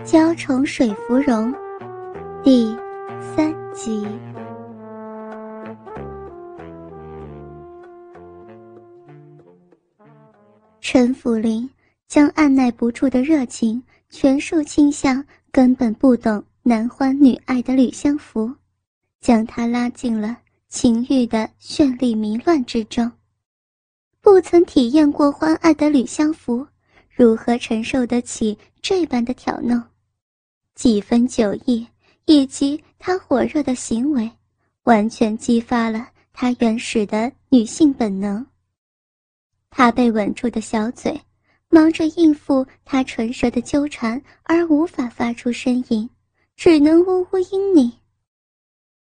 娇宠水芙蓉，第三集。陈府林将按耐不住的热情全数倾向根本不懂男欢女爱的吕相福，将他拉进了情欲的绚丽迷乱之中。不曾体验过欢爱的吕相福，如何承受得起这般的挑弄？几分酒意以及他火热的行为，完全激发了他原始的女性本能。他被吻住的小嘴，忙着应付他唇舌的纠缠，而无法发出声音，只能呜呜嘤咛。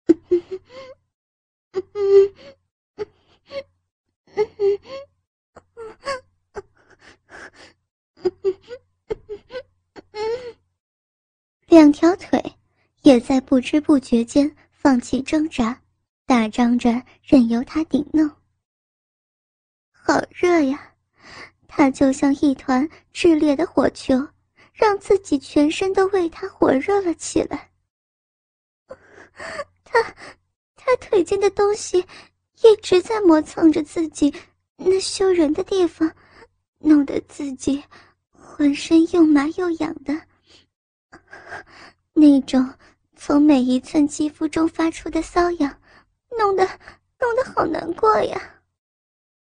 两条腿也在不知不觉间放弃挣扎，大张着任由他顶弄。好热呀，他就像一团炽烈的火球，让自己全身都为他火热了起来。他，他腿间的东西一直在磨蹭着自己那羞人的地方，弄得自己浑身又麻又痒的。那种从每一寸肌肤中发出的瘙痒，弄得弄得好难过呀！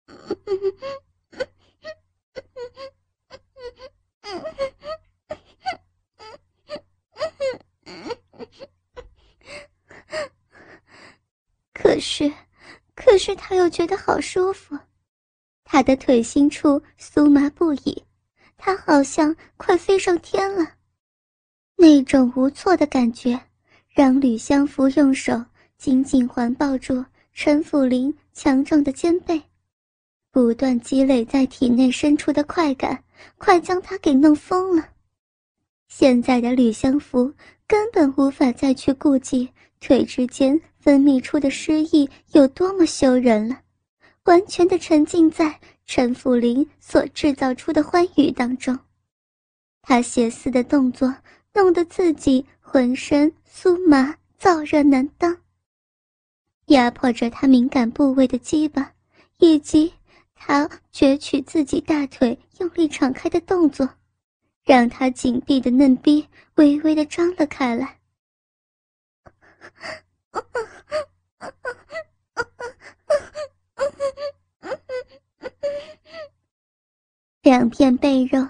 可是，可是他又觉得好舒服，他的腿心处酥麻不已，他好像快飞上天了。那种无措的感觉，让吕相福用手紧紧环抱住陈府林强壮的肩背，不断积累在体内深处的快感，快将他给弄疯了。现在的吕相福根本无法再去顾及腿之间分泌出的湿意有多么羞人了，完全的沉浸在陈府林所制造出的欢愉当中，他邪肆的动作。弄得自己浑身酥麻燥热难当，压迫着他敏感部位的鸡巴，以及他攫取自己大腿用力敞开的动作，让他紧闭的嫩逼微微的张了开来。两片背肉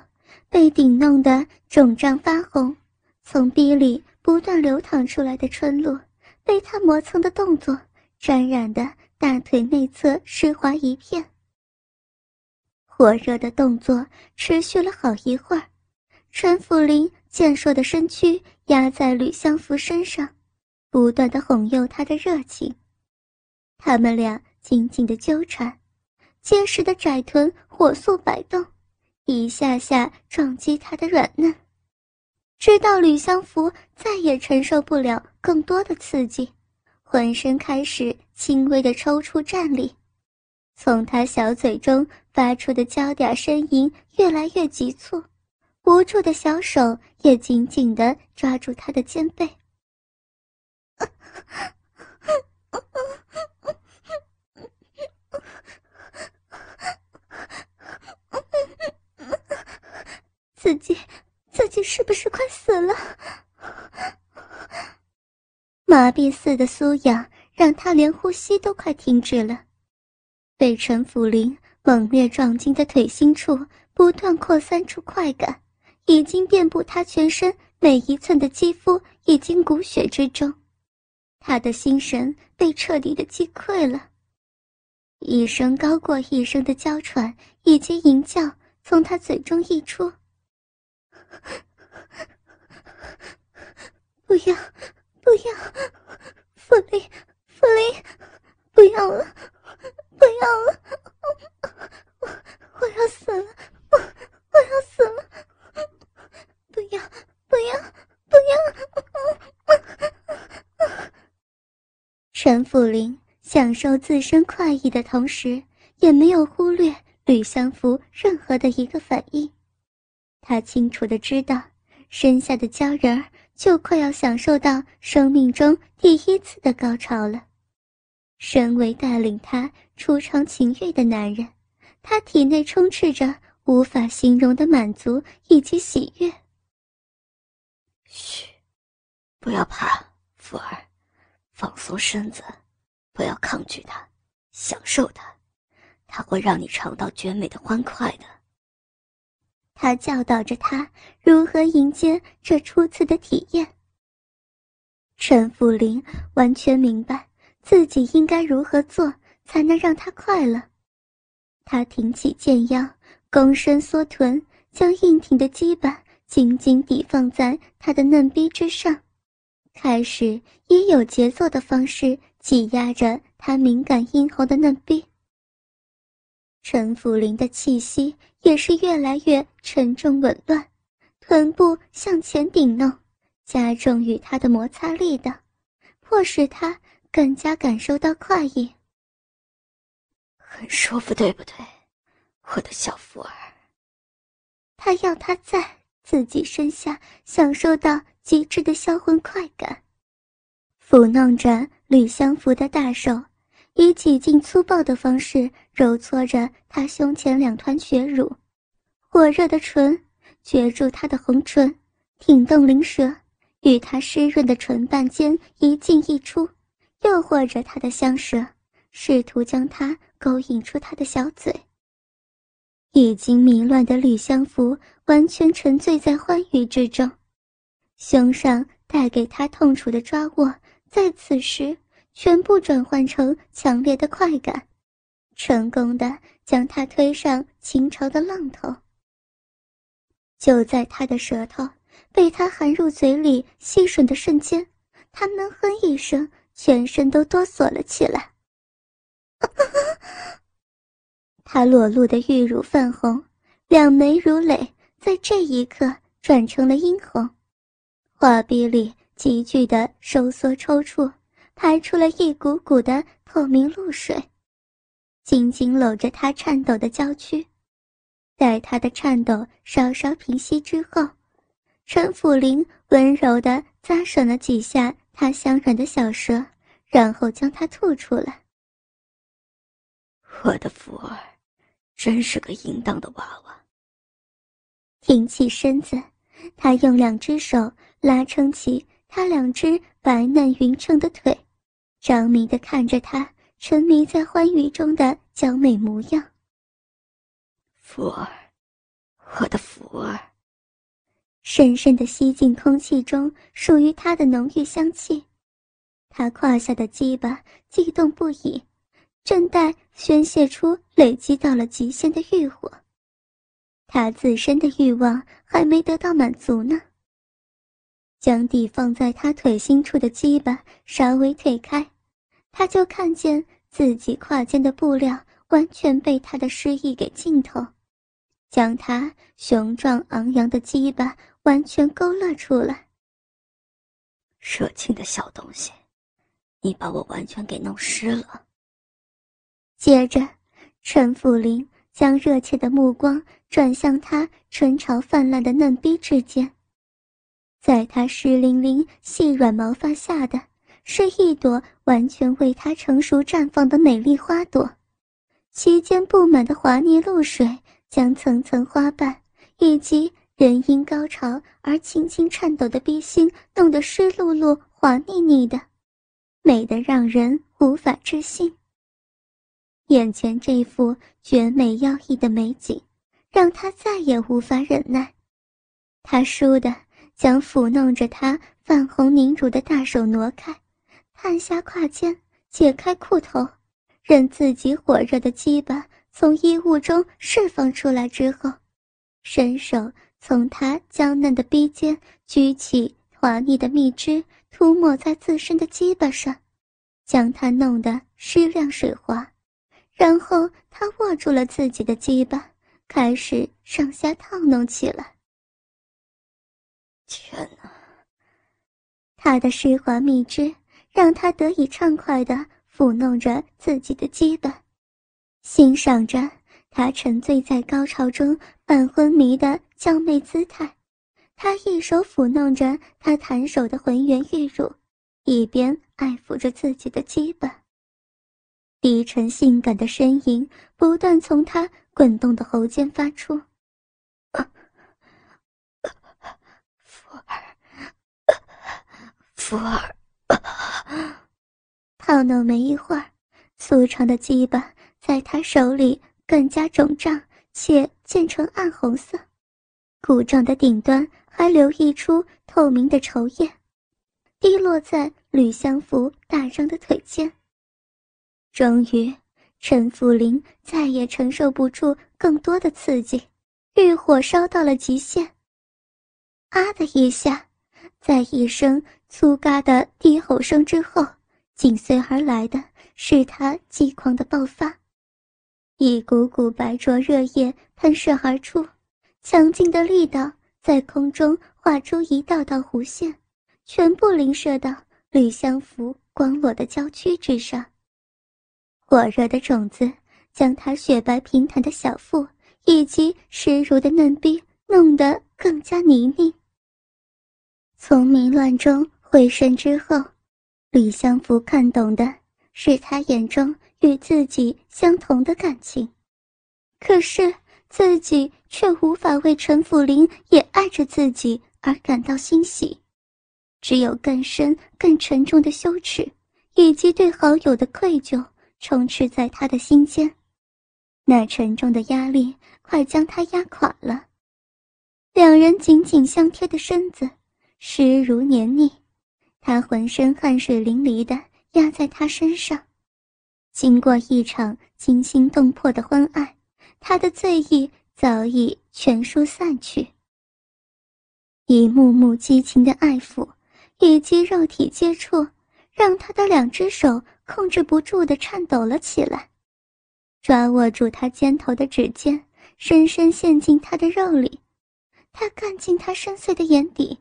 被顶弄得肿胀发红。从逼里不断流淌出来的春露，被他磨蹭的动作沾染的大腿内侧湿滑一片。火热的动作持续了好一会儿，陈福林健硕的身躯压在吕相福身上，不断的哄诱他的热情。他们俩紧紧的纠缠，结实的窄臀火速摆动，一下下撞击他的软嫩。直到吕相福再也承受不了更多的刺激，浑身开始轻微的抽搐站立，从他小嘴中发出的娇嗲呻吟越来越急促，无助的小手也紧紧的抓住他的肩背。自己。自己是不是快死了？麻痹似的酥痒让他连呼吸都快停止了。被陈府林猛烈撞击的腿心处不断扩散出快感，已经遍布他全身每一寸的肌肤，已经骨血之中。他的心神被彻底的击溃了，一声高过一声的娇喘以及吟叫从他嘴中溢出。不要，不要，弗林，弗林，不要了，不要了，我我要死了，我我要死了，不要，不要，不要！陈府林享受自身快意的同时，也没有忽略吕相福任何的一个反应。他清楚的知道，身下的鲛人儿就快要享受到生命中第一次的高潮了。身为带领他初尝情欲的男人，他体内充斥着无法形容的满足以及喜悦。嘘，不要怕，福儿，放松身子，不要抗拒它，享受它，它会让你尝到绝美的欢快的。他教导着他如何迎接这初次的体验。陈福林完全明白。自己应该如何做才能让他快乐？他挺起剑腰，躬身缩臀，将硬挺的基板紧紧抵放在他的嫩逼之上，开始以有节奏的方式挤压着他敏感阴喉的嫩逼。陈福林的气息也是越来越沉重紊乱，臀部向前顶弄，加重与他的摩擦力的，迫使他。更加感受到快意，很舒服，对不对，我的小福儿？他要他在自己身下享受到极致的销魂快感，抚弄着吕相福的大手，以几近粗暴的方式揉搓着他胸前两团血乳，火热的唇攫住他的红唇，挺动灵舌，与他湿润的唇瓣间一进一出。诱惑着他的香舌，试图将他勾引出他的小嘴。已经迷乱的吕相福完全沉醉在欢愉之中，胸上带给他痛楚的抓握，在此时全部转换成强烈的快感，成功的将他推上倾巢的浪头。就在他的舌头被他含入嘴里吸吮的瞬间，他闷哼一声。全身都哆嗦了起来。他裸露的玉乳泛红，两眉如泪，在这一刻转成了殷红，画壁里急剧的收缩抽搐，排出了一股股的透明露水，紧紧搂着他颤抖的娇躯。待他的颤抖稍稍平息之后，陈辅林温柔的咂吮了几下。他香软的小舌，然后将它吐出来。我的福儿，真是个淫荡的娃娃。挺起身子，他用两只手拉撑起他两只白嫩匀称的腿，着迷的看着他沉迷在欢愉中的娇美模样。福儿，我的福儿。深深的吸进空气中属于他的浓郁香气，他胯下的鸡巴悸动不已，正待宣泄出累积到了极限的欲火。他自身的欲望还没得到满足呢。将地放在他腿心处的鸡巴稍微推开，他就看见自己胯间的布料完全被他的诗意给浸透，将他雄壮昂扬的鸡巴。完全勾勒出来。热情的小东西，你把我完全给弄湿了。接着，陈福林将热切的目光转向他唇潮泛滥的嫩逼之间，在他湿淋淋细软毛发下的，是一朵完全为他成熟绽放的美丽花朵，其间布满的滑腻露水，将层层花瓣以及。人因高潮而轻轻颤抖的逼心，弄得湿漉漉、滑腻腻的，美得让人无法置信。眼前这幅绝美妖异的美景，让他再也无法忍耐。他输的将抚弄着她泛红凝乳的大手挪开，探下胯间，解开裤头，任自己火热的鸡巴从衣物中释放出来之后，伸手。从她娇嫩的鼻尖举起滑腻的蜜汁，涂抹在自身的鸡巴上，将它弄得湿亮水滑。然后他握住了自己的鸡巴，开始上下套弄起来。天哪！他的湿滑蜜汁让他得以畅快地抚弄着自己的基本，欣赏着他沉醉在高潮中半昏迷的。娇媚姿态，他一手抚弄着她弹手的浑圆玉乳，一边爱抚着自己的基本。低沉性感的呻吟不断从他滚动的喉间发出。福儿，福儿，套弄没一会儿，粗长的鸡巴在他手里更加肿胀，且渐成暗红色，鼓胀的顶端还流溢出透明的稠液，滴落在吕相福大张的腿间。终于，陈福林再也承受不住更多的刺激，欲火烧到了极限。啊的一下，在一声粗嘎的低吼声之后，紧随而来的是他激狂的爆发，一股股白灼热液喷射而出，强劲的力道在空中画出一道道弧线，全部淋射到吕相福光裸的娇躯之上。火热的种子将她雪白平坦的小腹以及湿如的嫩逼弄得更加泥泞。从迷乱中回神之后，李相福看懂的是他眼中与自己相同的感情，可是自己却无法为陈辅林也爱着自己而感到欣喜，只有更深、更沉重的羞耻，以及对好友的愧疚。充斥在他的心间，那沉重的压力快将他压垮了。两人紧紧相贴的身子，湿如黏腻，他浑身汗水淋漓的压在他身上。经过一场惊心动魄的欢爱，他的醉意早已全数散去。一幕幕激情的爱抚，以及肉体接触，让他的两只手。控制不住的颤抖了起来，抓握住他肩头的指尖，深深陷进他的肉里。他看进他深邃的眼底，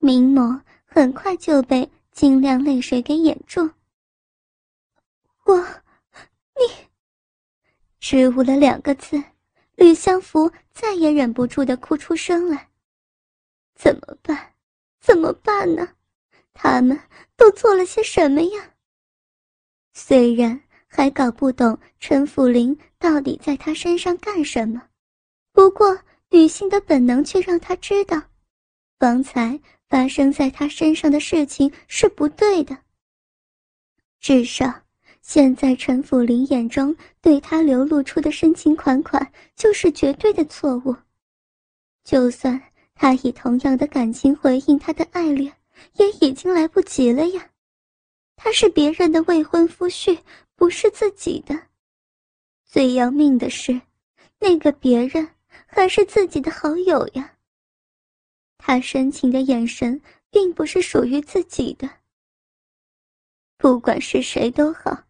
明眸很快就被晶亮泪水给掩住。我，你，只捂了两个字，吕相福再也忍不住的哭出声来。怎么办？怎么办呢？他们都做了些什么呀？虽然还搞不懂陈辅林到底在他身上干什么，不过女性的本能却让他知道，方才发生在他身上的事情是不对的。至少，现在陈辅林眼中对他流露出的深情款款就是绝对的错误。就算他以同样的感情回应他的爱恋，也已经来不及了呀。他是别人的未婚夫婿，不是自己的。最要命的是，那个别人还是自己的好友呀。他深情的眼神并不是属于自己的。不管是谁都好，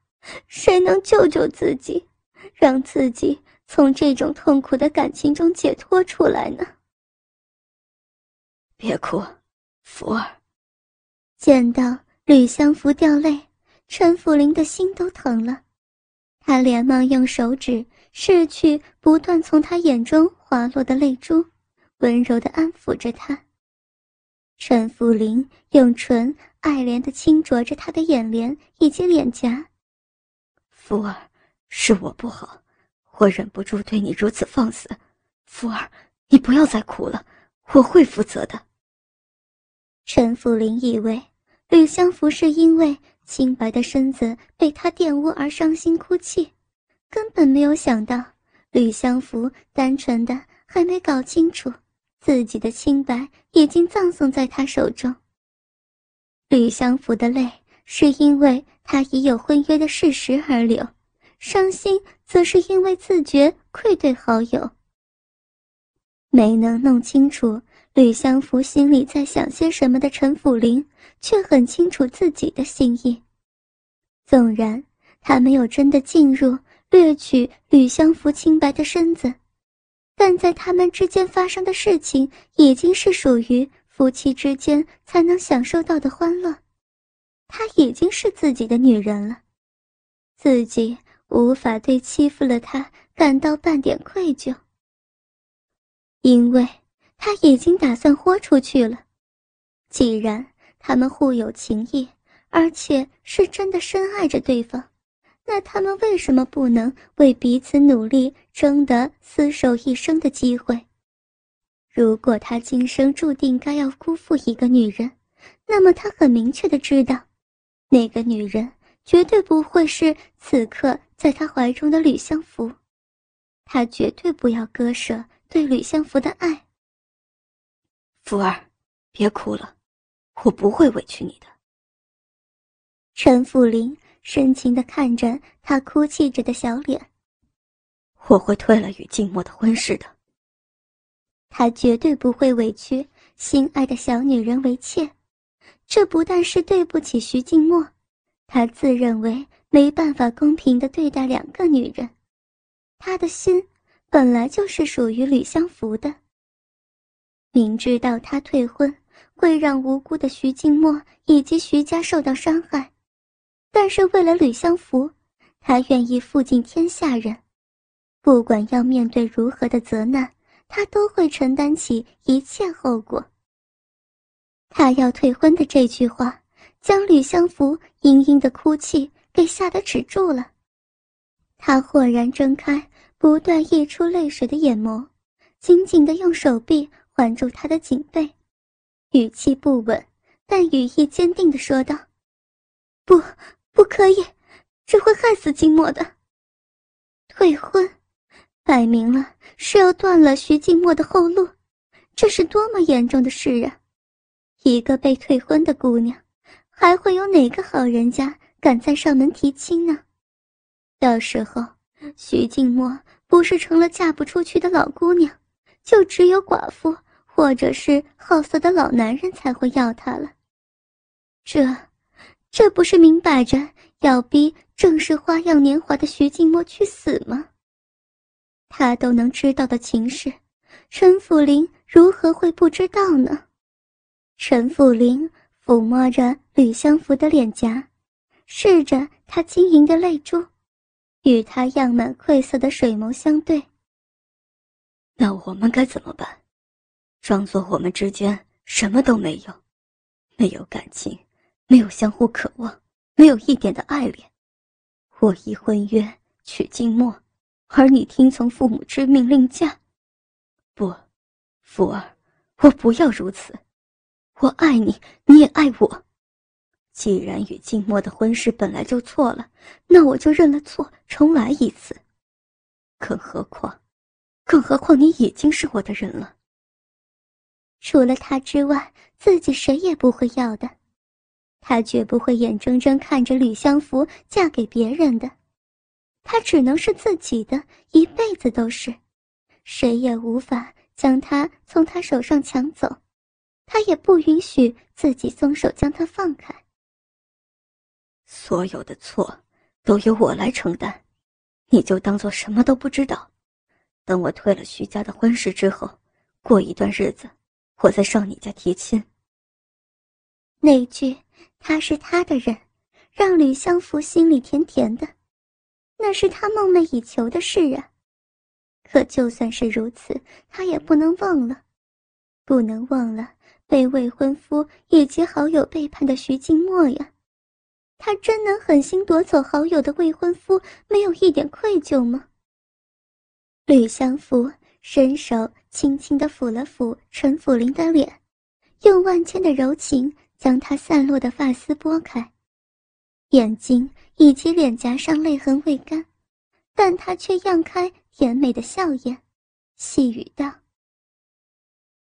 谁能救救自己，让自己从这种痛苦的感情中解脱出来呢？别哭，福儿。见到。吕相福掉泪，陈福林的心都疼了，他连忙用手指拭去不断从他眼中滑落的泪珠，温柔的安抚着他。陈福林用唇爱怜的轻啄着他的眼帘以及脸颊。福儿，是我不好，我忍不住对你如此放肆。福儿，你不要再哭了，我会负责的。陈福林以为。吕相福是因为清白的身子被他玷污而伤心哭泣，根本没有想到吕相福单纯的还没搞清楚自己的清白已经葬送在他手中。吕相福的泪是因为他已有婚约的事实而流，伤心则是因为自觉愧对好友，没能弄清楚。吕相福心里在想些什么的陈辅林，却很清楚自己的心意。纵然他没有真的进入掠取吕相福清白的身子，但在他们之间发生的事情，已经是属于夫妻之间才能享受到的欢乐。她已经是自己的女人了，自己无法对欺负了她感到半点愧疚，因为。他已经打算豁出去了。既然他们互有情谊，而且是真的深爱着对方，那他们为什么不能为彼此努力，争得厮守一生的机会？如果他今生注定该要辜负一个女人，那么他很明确的知道，那个女人绝对不会是此刻在他怀中的吕相福。他绝对不要割舍对吕相福的爱。福儿，别哭了，我不会委屈你的。陈福林深情地看着他哭泣着的小脸。我会退了与静默的婚事的。他绝对不会委屈心爱的小女人为妾，这不但是对不起徐静默，他自认为没办法公平地对待两个女人，他的心本来就是属于吕相福的。明知道他退婚会让无辜的徐静默以及徐家受到伤害，但是为了吕相福，他愿意负尽天下人，不管要面对如何的责难。他都会承担起一切后果。他要退婚的这句话，将吕相福嘤嘤的哭泣给吓得止住了。他豁然睁开不断溢出泪水的眼眸，紧紧的用手臂环住他的颈背，语气不稳，但语意坚定的说道：“不，不可以，这会害死金墨的。退婚。”摆明了是要断了徐静默的后路，这是多么严重的事啊！一个被退婚的姑娘，还会有哪个好人家敢再上门提亲呢？到时候，徐静默不是成了嫁不出去的老姑娘，就只有寡妇或者是好色的老男人才会要她了。这，这不是明摆着要逼正是花样年华的徐静默去死吗？他都能知道的情事，陈府林如何会不知道呢？陈府林抚摸着吕相福的脸颊，视着他晶莹的泪珠，与他漾满愧色的水眸相对。那我们该怎么办？装作我们之间什么都没有，没有感情，没有相互渴望，没有一点的爱恋。我以婚约娶静默。而你听从父母之命令嫁，不，福儿，我不要如此。我爱你，你也爱我。既然与静默的婚事本来就错了，那我就认了错，重来一次。更何况，更何况你已经是我的人了。除了他之外，自己谁也不会要的。他绝不会眼睁睁看着吕相福嫁给别人的。他只能是自己的，一辈子都是，谁也无法将他从他手上抢走，他也不允许自己松手将他放开。所有的错都由我来承担，你就当做什么都不知道。等我退了徐家的婚事之后，过一段日子，我再上你家提亲。那句“他是他的人”，让吕相福心里甜甜的。那是他梦寐以求的事啊！可就算是如此，他也不能忘了，不能忘了被未婚夫以及好友背叛的徐静默呀！他真能狠心夺走好友的未婚夫，没有一点愧疚吗？吕相福伸手轻轻地抚了抚陈府林的脸，用万千的柔情将他散落的发丝拨开。眼睛以及脸颊上泪痕未干，但他却漾开甜美的笑颜，细语道：“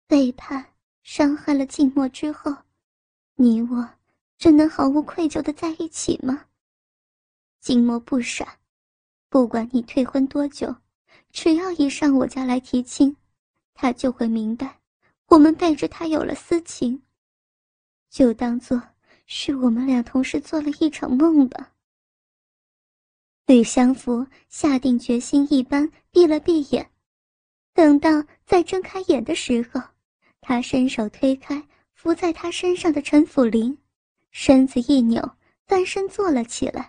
背叛、伤害了静默之后，你我真能毫无愧疚的在一起吗？静默不傻，不管你退婚多久，只要一上我家来提亲，他就会明白，我们背着他有了私情，就当做……”是我们俩同时做了一场梦吧。吕相福下定决心一般闭了闭眼，等到再睁开眼的时候，他伸手推开伏在他身上的陈辅林，身子一扭，翻身坐了起来。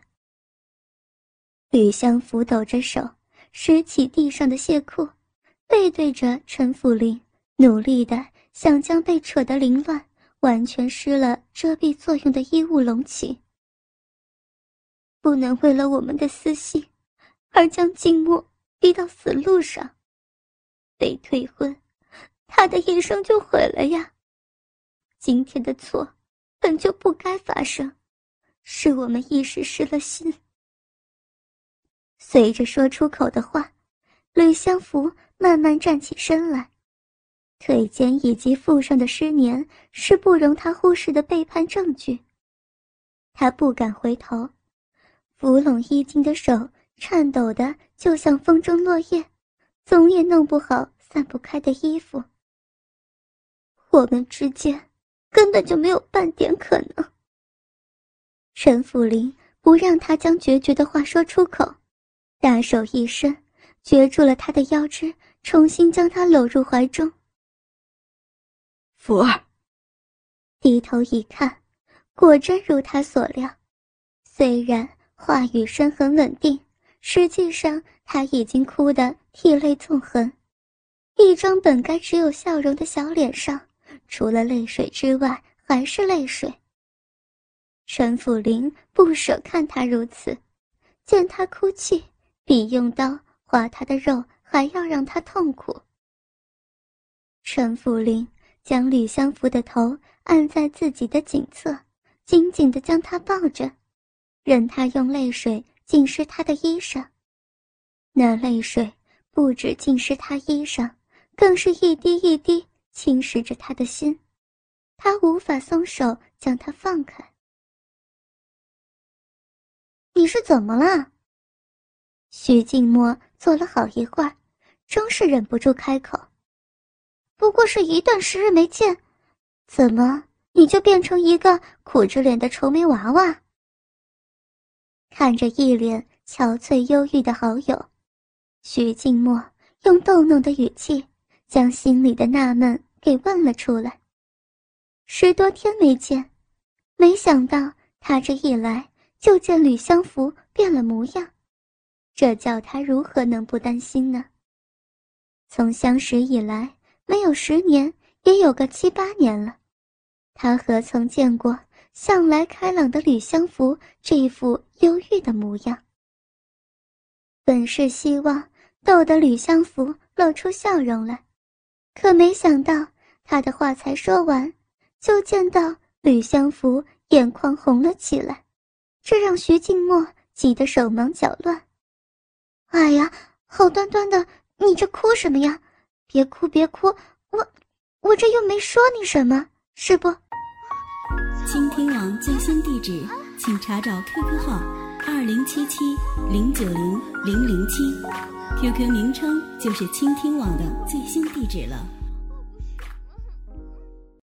吕相福抖着手拾起地上的亵裤，背对着陈辅林，努力的想将被扯得凌乱、完全失了遮蔽作用的衣物隆起。不能为了我们的私心，而将静默逼到死路上。被退婚，他的一生就毁了呀。今天的错，本就不该发生，是我们一时失了心。随着说出口的话，吕相福慢慢站起身来，腿间以及腹上的湿黏是不容他忽视的背叛证据。他不敢回头，扶拢衣襟的手颤抖的就像风中落叶，总也弄不好散不开的衣服。我们之间根本就没有半点可能。陈福林不让他将决绝的话说出口。大手一伸，攫住了他的腰肢，重新将他搂入怀中。福儿低头一看，果真如他所料。虽然话语声很稳定，实际上他已经哭得涕泪纵横，一张本该只有笑容的小脸上，除了泪水之外还是泪水。陈府林不舍看他如此，见他哭泣。比用刀划他的肉还要让他痛苦。陈福林将吕相福的头按在自己的颈侧，紧紧地将他抱着，任他用泪水浸湿他的衣裳。那泪水不止浸湿他衣裳，更是一滴一滴侵蚀着他的心，他无法松手将他放开。你是怎么了？徐静默坐了好一会儿，终是忍不住开口：“不过是一段时日没见，怎么你就变成一个苦着脸的愁眉娃娃？”看着一脸憔悴忧郁的好友，徐静默用逗弄的语气将心里的纳闷给问了出来。十多天没见，没想到他这一来就见吕相福变了模样。这叫他如何能不担心呢？从相识以来，没有十年，也有个七八年了。他何曾见过向来开朗的吕相福这一副忧郁的模样？本是希望逗得吕相福露出笑容来，可没想到他的话才说完，就见到吕相福眼眶红了起来，这让徐静默急得手忙脚乱。哎呀，好端端的，你这哭什么呀？别哭，别哭，我我这又没说你什么，是不？倾听网最新地址，请查找 QQ 号二零七七零九零零零七，QQ 名称就是倾听网的最新地址了。